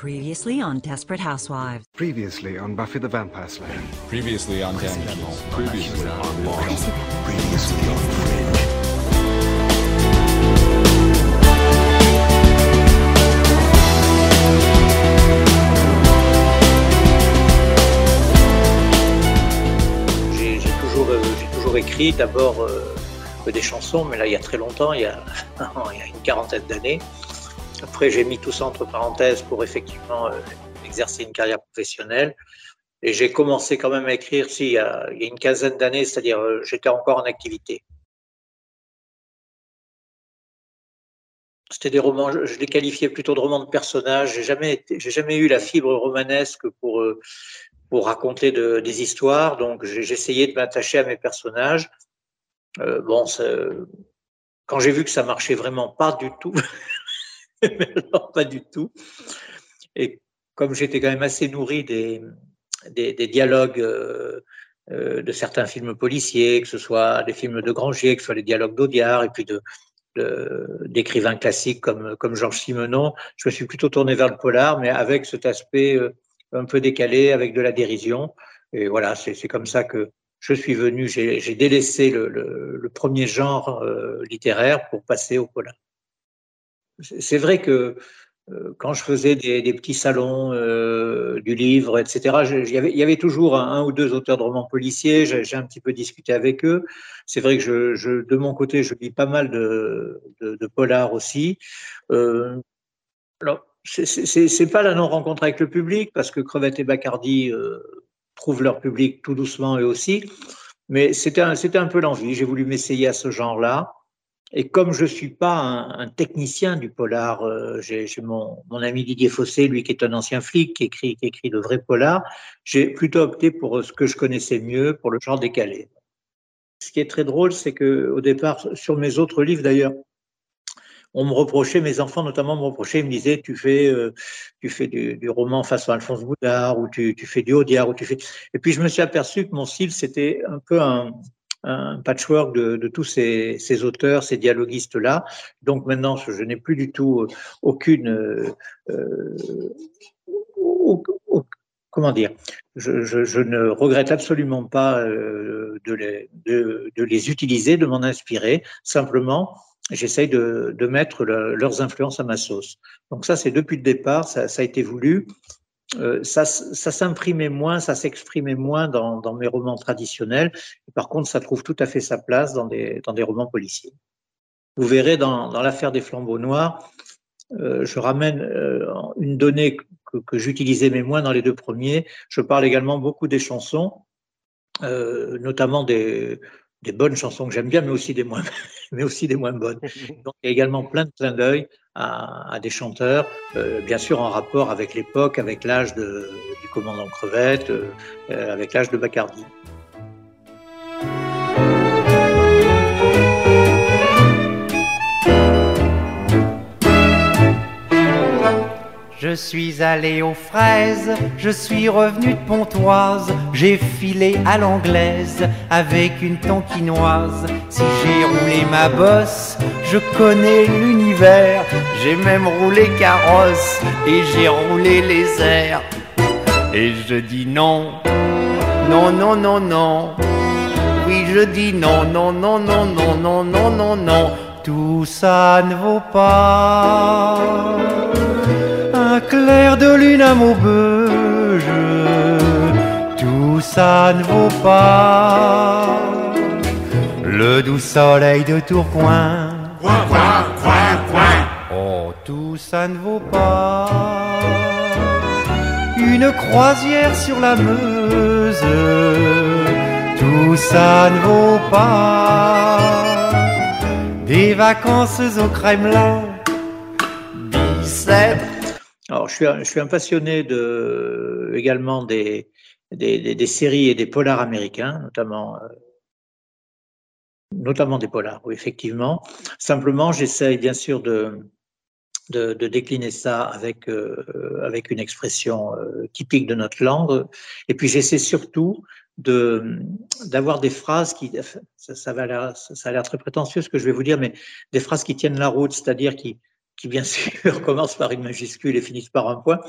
Previously on Desperate Housewives. Previously on Buffy the Vampire Slayer. Previously on Damages. Previously on Mars. Previously on Fringe. J'ai j'ai toujours, euh, j'ai toujours écrit d'abord euh, des chansons, mais là il y a très longtemps, il y a, il y a une quarantaine d'années. Après j'ai mis tout ça entre parenthèses pour effectivement euh, exercer une carrière professionnelle. Et j'ai commencé quand même à écrire si, il, y a, une quinzaine d'années, c'est-à-dire euh, j'étais encore en activité. C'était des romans, je, les qualifiais plutôt de romans de personnages. J'ai jamais, jamais eu la fibre romanesque pour euh, raconter de- des histoires. Donc, essayé de m'attacher à mes personnages. Bon, quand j'ai vu que ça marchait vraiment pas du tout, alors pas du tout. Et comme j'étais quand même assez nourri des, des, dialogues euh, euh, de certains films policiers, que ce soit des films de Granger, que ce soit les dialogues d'Audiard, et puis d'écrivains classiques comme, comme Georges Simenon, je me suis plutôt tourné vers le polar, mais avec cet aspect euh, un peu décalé, avec de la dérision. Et voilà, c'est comme ça que je suis venu. J'ai délaissé le, premier genre littéraire pour passer au polar. C'est vrai que euh, quand je faisais des, petits salons euh, du livre, etc., il y avait- toujours un, ou deux auteurs de romans policiers. J'ai un petit peu discuté avec eux. C'est vrai que de mon côté, je lis pas mal de, de, polars aussi. Euh, alors, c'est- pas la non-rencontre avec le public, parce que Crevette et Bacardi euh, trouvent leur public tout doucement eux aussi. Mais c'était un peu l'envie. J'ai voulu m'essayer à ce genre-là. Et comme je suis pas un, technicien du polar, euh, j'ai mon, mon ami Didier Fossé, lui qui est un ancien flic, qui écrit, qui écrit de vrais polars, j'ai plutôt opté pour ce que je connaissais mieux, pour le genre décalé. Ce qui est très drôle, c'est que au départ, sur mes autres livres d'ailleurs, on me reprochait, mes enfants notamment me reprochaient, ils me disaient, tu fais, euh, tu fais du, du roman façon Alphonse Boudard, ou tu, tu fais du Audiard, ou tu fais. Et puis je me suis aperçu que mon style, c'était un peu un, un patchwork de, tous ces, auteurs, ces dialoguistes-là. Donc maintenant, je n'ai plus du tout euh, aucune. euh, euh, comment dire je, ne regrette absolument pas de, les, utiliser, de m'en inspirer. Simplement, j'essaye de, mettre le- leurs influences à ma sauce. Donc ça, c'est depuis le départ, ça a été voulu. Euh, ça, ça s'imprimait moins, ça s'exprimait moins dans, dans mes romans traditionnels. Et par contre, ça trouve tout à fait sa place dans des, dans des romans policiers. Vous verrez dans, dans l'affaire des flambeaux noirs, euh, je ramène euh, une donnée que, que j'utilisais mais moins dans les deux premiers. Je parle également beaucoup des chansons, euh, notamment des, des bonnes chansons que j'aime bien, mais aussi des moins, mais aussi des moins bonnes. Donc il y a également plein de clins d'œil à, à des chanteurs, euh, bien sûr en rapport avec l'époque, avec l'âge de- du commandant Crevette, euh, avec l'âge de Bacardi. Je suis allé aux fraises, je suis revenu de Pontoise, j'ai filé à l'anglaise avec une tonkinoise. Si j'ai roulé ma bosse, je connais l'univers, j'ai même roulé carrosse et j'ai roulé les airs. Et je dis non, non, non, non, non. Oui, je dis non, non, non, non, non, non, non, non, non. Tout ça ne vaut pas clair de lune à Maubeuge, tout ça ne vaut pas le doux soleil de Tourcoing. Oh, tout ça ne vaut pas une croisière sur la Meuse. Tout ça ne vaut pas des vacances au Kremlin. 17 je suis, un, je suis un passionné de, également des, des, des, des séries et des polars américains, notamment, euh, notamment des polars, oui, effectivement. Simplement, j'essaye bien sûr de, de, de décliner ça avec, euh, avec une expression euh, typique de notre langue. Et puis, j'essaie surtout de d'avoir des phrases qui ça, ça va ça, ça a l'air très prétentieux ce que je vais vous dire mais des phrases qui tiennent la route c'est-à-dire qui qui bien sûr commencent par une majuscule et finissent par un point,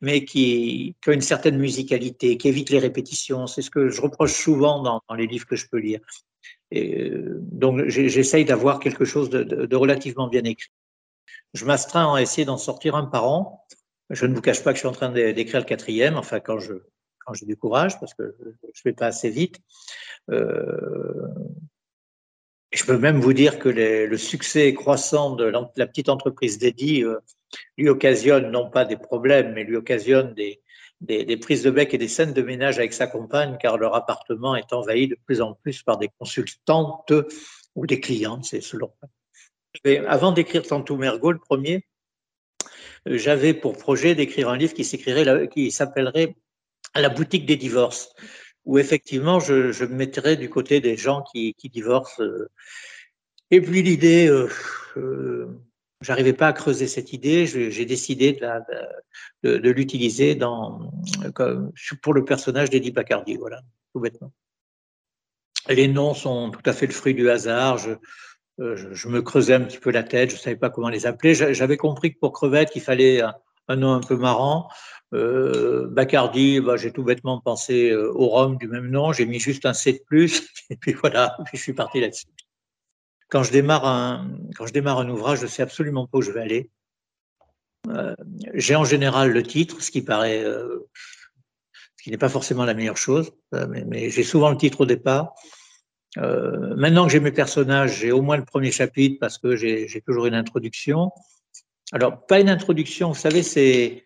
mais qui, qui ont une certaine musicalité, qui évite les répétitions. C'est ce que je reproche souvent dans, les livres que je peux lire. Et donc j'essaye d'avoir quelque chose de, relativement bien écrit. Je m'astreins à essayer d'en sortir un par an. Je ne vous cache pas que je suis en train d'écrire le quatrième, enfin quand je quand j'ai du courage, parce que je ne vais pas assez vite. Euh, je peux même vous dire que le succès croissant de la petite entreprise d'Eddie euh, lui occasionne non pas des problèmes, mais lui occasionne des, prises de bec et des scènes de ménage avec sa compagne, car leur appartement est envahi de plus en plus par des consultantes ou des clientes, c'est selon. Avant d'écrire Tantou Mergo, le premier, j'avais pour projet d'écrire un livre qui s'appellerait La boutique des divorces où effectivement je, me mettrais du côté des gens qui, divorcent. Et puis l'idée, euh, euh, j'arrivais pas à creuser cette idée, j'ai décidé de, l'utiliser pour le personnage d'Eddie Bacardi, voilà, tout bêtement. Les noms sont tout à fait le fruit du hasard. Je, euh, me creusais un petit peu la tête, je savais pas comment les appeler. J'avais compris que pour crevette, il fallait un nom un peu marrant. Euh, Bacardi, bah, j'ai tout bêtement pensé euh, au rhum du même nom, j'ai mis juste un C de plus, et puis voilà, puis je suis parti là-dessus. Quand je démarre un, quand je démarre un ouvrage, je sais absolument pas où je vais aller. Euh, j'ai en général le titre, ce qui paraît, euh, ce qui n'est pas forcément la meilleure chose, mais, j'ai souvent le titre au départ. Maintenant que j'ai mes personnages, j'ai au moins le premier chapitre parce que j'ai toujours une introduction. Alors, pas une introduction, vous savez, c'est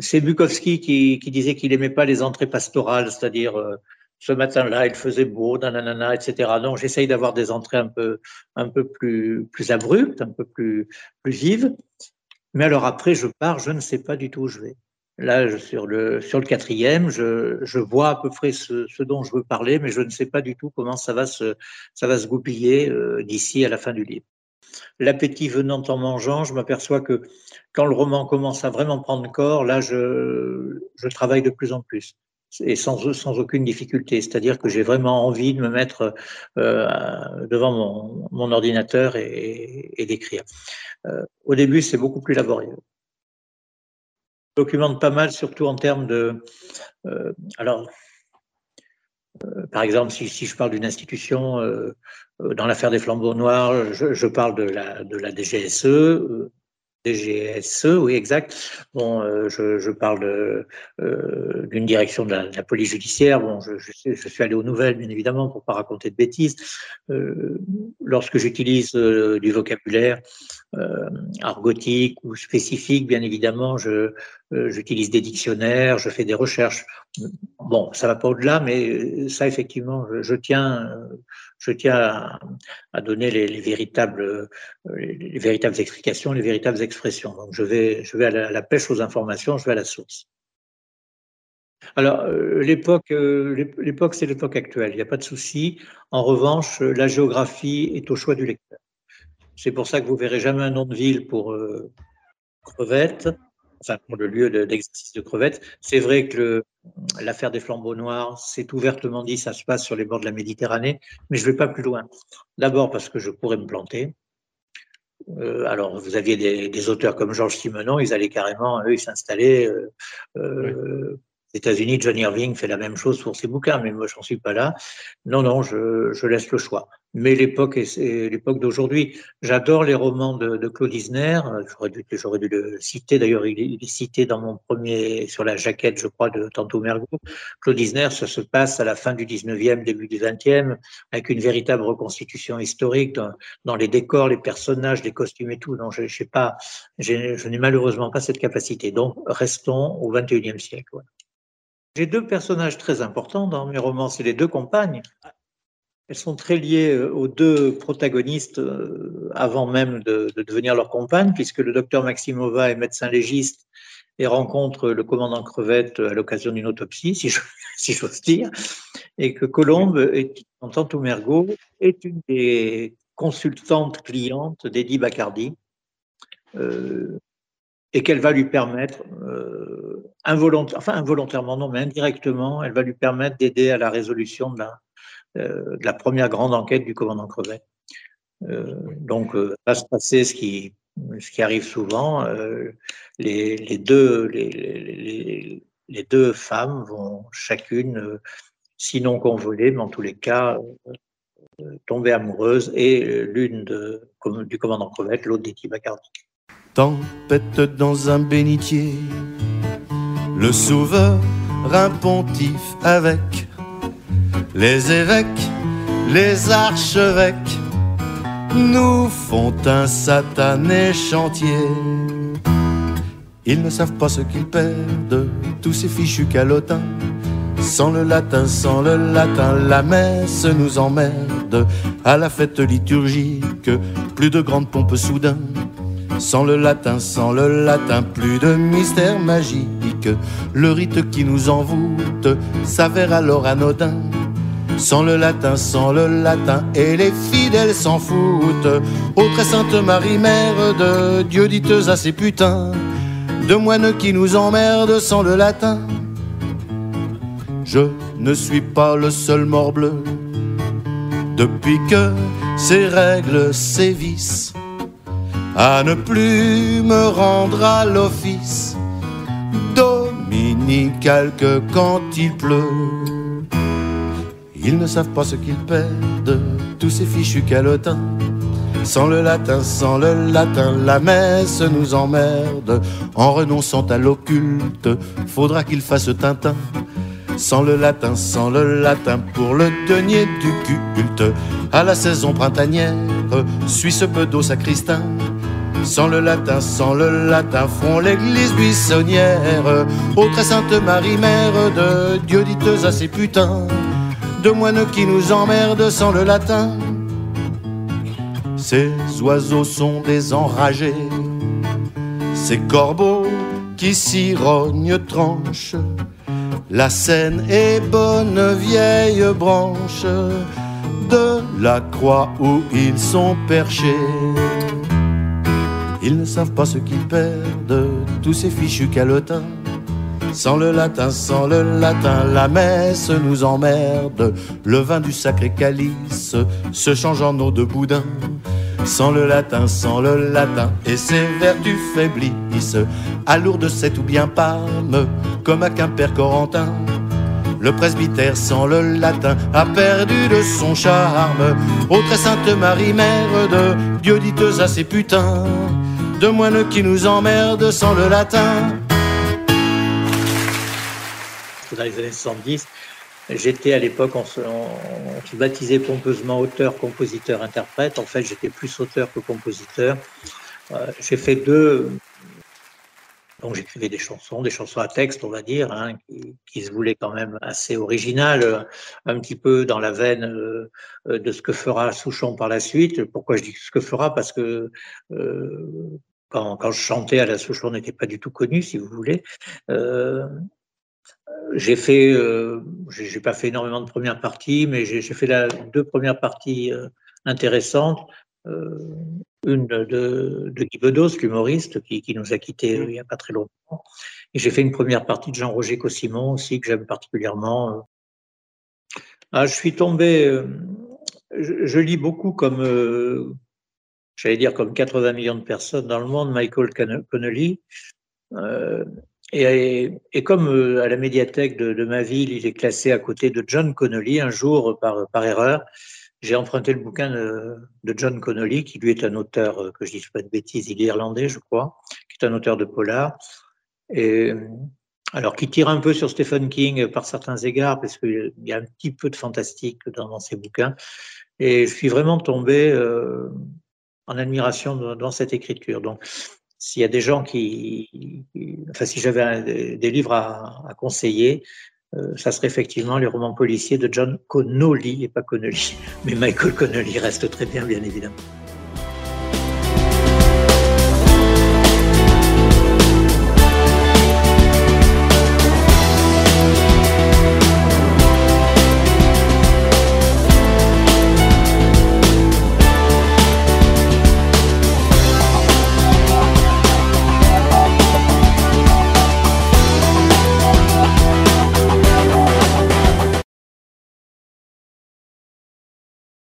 c'est Bukowski qui, qui disait qu'il aimait pas les entrées pastorales, c'est-à-dire euh, ce matin-là, il faisait beau, nanana, etc. Donc, j'essaye d'avoir des entrées un peu, un peu plus, plus abruptes, un peu plus, plus vives. Mais alors après, je pars, je ne sais pas du tout où je vais. Là, je, sur, le, sur le quatrième, je, je vois à peu près ce, ce, dont je veux parler, mais je ne sais pas du tout comment ça va se, ça va se goupiller euh, d'ici à la fin du livre. L'appétit venant en mangeant, je m'aperçois que quand le roman commence à vraiment prendre corps, là, je, travaille de plus en plus et sans, aucune difficulté. C'est-à-dire que j'ai vraiment envie de me mettre euh, devant mon, ordinateur et, d'écrire. Euh, au début, c'est beaucoup plus laborieux. Je documente pas mal, surtout en termes de... Euh, alors, par exemple, si, je parle d'une institution, dans l'affaire des flambeaux noirs, je, je, parle de la, de la DGSE, DGSE, oui, exact. Bon, euh, je, je, parle euh, d'une direction de la, de la, police judiciaire. Bon, je, je, je, suis allé aux nouvelles, bien évidemment, pour pas raconter de bêtises. Euh, lorsque j'utilise euh, du vocabulaire euh, argotique ou spécifique, bien évidemment, je j'utilise des dictionnaires, je fais des recherches. Bon, ça va pas au-delà, mais ça, effectivement, je, tiens je tiens à, donner les, les, véritables, les, les, véritables explications, les véritables expressions. Donc, je vais, je vais à la, à la pêche aux informations, je vais à la source. Alors, euh, l'époque, euh, l'époque, c'est l'époque actuelle, il n'y a pas de souci. En revanche, la géographie est au choix du lecteur. C'est pour ça que vous verrez jamais un nom de ville pour euh, crevette, enfin pour le lieu d'exercice de, de crevette. C'est vrai que l'affaire des flambeaux noirs, c'est ouvertement dit, ça se passe sur les bords de la Méditerranée, mais je ne vais pas plus loin. D'abord parce que je pourrais me planter. Euh, alors, vous aviez des, des, auteurs comme Georges Simenon, ils allaient carrément, eux, ils s'installaient. Euh, euh, États-Unis, John Irving fait la même chose pour ses bouquins, mais moi, j'en suis pas là. Non, non, je, je laisse le choix. Mais l'époque l'époque d'aujourd'hui. J'adore les romans de, de Claude Isner. J'aurais dû, j'aurais dû le citer. D'ailleurs, il, est cité dans mon premier, sur la jaquette, je crois, de Tantôt Mergo. Claude Isner, ça se passe à la fin du 19e, début du 20e, avec une véritable reconstitution historique dans, dans les décors, les personnages, les costumes et tout. Non, je, je sais pas, je n'ai malheureusement pas cette capacité. Donc, restons au 21e siècle. J'ai deux personnages très importants dans mes romans, c'est les deux compagnes. Elles sont très liées euh, aux deux protagonistes euh, avant même de, de devenir leurs compagnes, puisque le docteur Maximova est médecin légiste et rencontre le commandant Crevette à l'occasion d'une autopsie, si j'ose si dire, et que Colombe, est, en tant Mergo, est une des consultantes clientes d'Eddie Bacardi, euh, et qu'elle va lui permettre, euh, involontaire, enfin involontairement non, mais indirectement, elle va lui permettre d'aider à la résolution de la, euh, de la première grande enquête du commandant Crevet. Euh, donc, euh, va se passer ce qui ce qui arrive souvent, les, les, deux, les, les, les, deux femmes vont chacune, sinon convoler, mais en tous les cas, tomber amoureuses, et l'une du commandant Crevette, l'autre d'Etty Bacardi. Tempête dans un bénitier, le souverain pontife avec les évêques, les archevêques nous font un satané chantier. Ils ne savent pas ce qu'ils perdent, tous ces fichus calotins. Sans le latin, sans le latin, la messe nous emmerde. À la fête liturgique, plus de grandes pompes soudain. Sans le latin, sans le latin, plus de mystère magique. Le rite qui nous envoûte s'avère alors anodin. Sans le latin, sans le latin, et les fidèles s'en foutent. Ô très sainte Marie, mère de Dieu, diteuse à ces putains, de moines qui nous emmerdent sans le latin. Je ne suis pas le seul morbleu, depuis que ces règles sévissent, à ne plus me rendre à l'office dominical que quand il pleut. Ils ne savent pas ce qu'ils perdent, tous ces fichus calotins. Sans le latin, sans le latin, la messe nous emmerde. En renonçant à l'occulte, faudra qu'ils fassent Tintin. Sans le latin, sans le latin, pour le denier du culte. À la saison printanière, suis ce bedeau sacristain. Sans le latin, sans le latin, font l'église buissonnière. Ô très sainte Marie, mère de Dieu, diteuse à ses putains de moines qui nous emmerdent sans le latin. Ces oiseaux sont des enragés, ces corbeaux qui s'irognent tranchent. La Seine est bonne vieille branche de la croix où ils sont perchés. Ils ne savent pas ce qu'ils perdent, tous ces fichus calotins. Sans le latin, sans le latin, la messe nous emmerde. Le vin du sacré calice se change en eau de boudin. Sans le latin, sans le latin, et ses vertus faiblissent. À Lourdes, c'est tout bien Parme, comme à Quimper Corentin. Le presbytère sans le latin a perdu de son charme. Ô très sainte Marie, mère de Dieu diteuse à ses putains, de moines qui nous emmerdent sans le latin dans les années 70. J'étais à l'époque, on, se, baptisait pompeusement auteur, compositeur, interprète. En fait, j'étais plus auteur que compositeur. Euh, j'ai fait deux. Donc, j'écrivais des chansons, des chansons à texte, on va dire, hein, qui, se voulaient quand même assez originales, un petit peu dans la veine euh, de ce que fera Souchon par la suite. Pourquoi je dis ce que fera? Parce que euh, quand, quand, je chantais à la Souchon, n'était pas du tout connu, si vous voulez. Euh, j'ai fait, euh, j'ai pas fait énormément de premières parties, mais j'ai fait la, deux premières parties euh, intéressantes. Euh, une de, de, Guy Bedos, l'humoriste, qui, qui, nous a quittés il n'y a pas très longtemps. Et j'ai fait une première partie de Jean-Roger Cossimon aussi, que j'aime particulièrement. Ah, je suis tombé, je, je, lis beaucoup comme, j'allais dire comme 80 millions de personnes dans le monde, Michael Connelly. Et, et, comme euh, à la médiathèque de, de, ma ville, il est classé à côté de John Connolly, un jour, par, par erreur, j'ai emprunté le bouquin de, de, John Connolly, qui lui est un auteur, euh, que je ne dise pas de bêtises, il est irlandais, je crois, qui est un auteur de polar. Et, alors, qui tire un peu sur Stephen King par certains égards, parce qu'il y a un petit peu de fantastique dans, ses bouquins. Et je suis vraiment tombé euh, en admiration dans cette écriture. Donc, s'il y a des gens qui, enfin, si j'avais des, livres à, conseiller, euh, ça serait effectivement les romans policiers de John Connolly et pas Connolly. Mais Michael Connolly reste très bien, bien évidemment.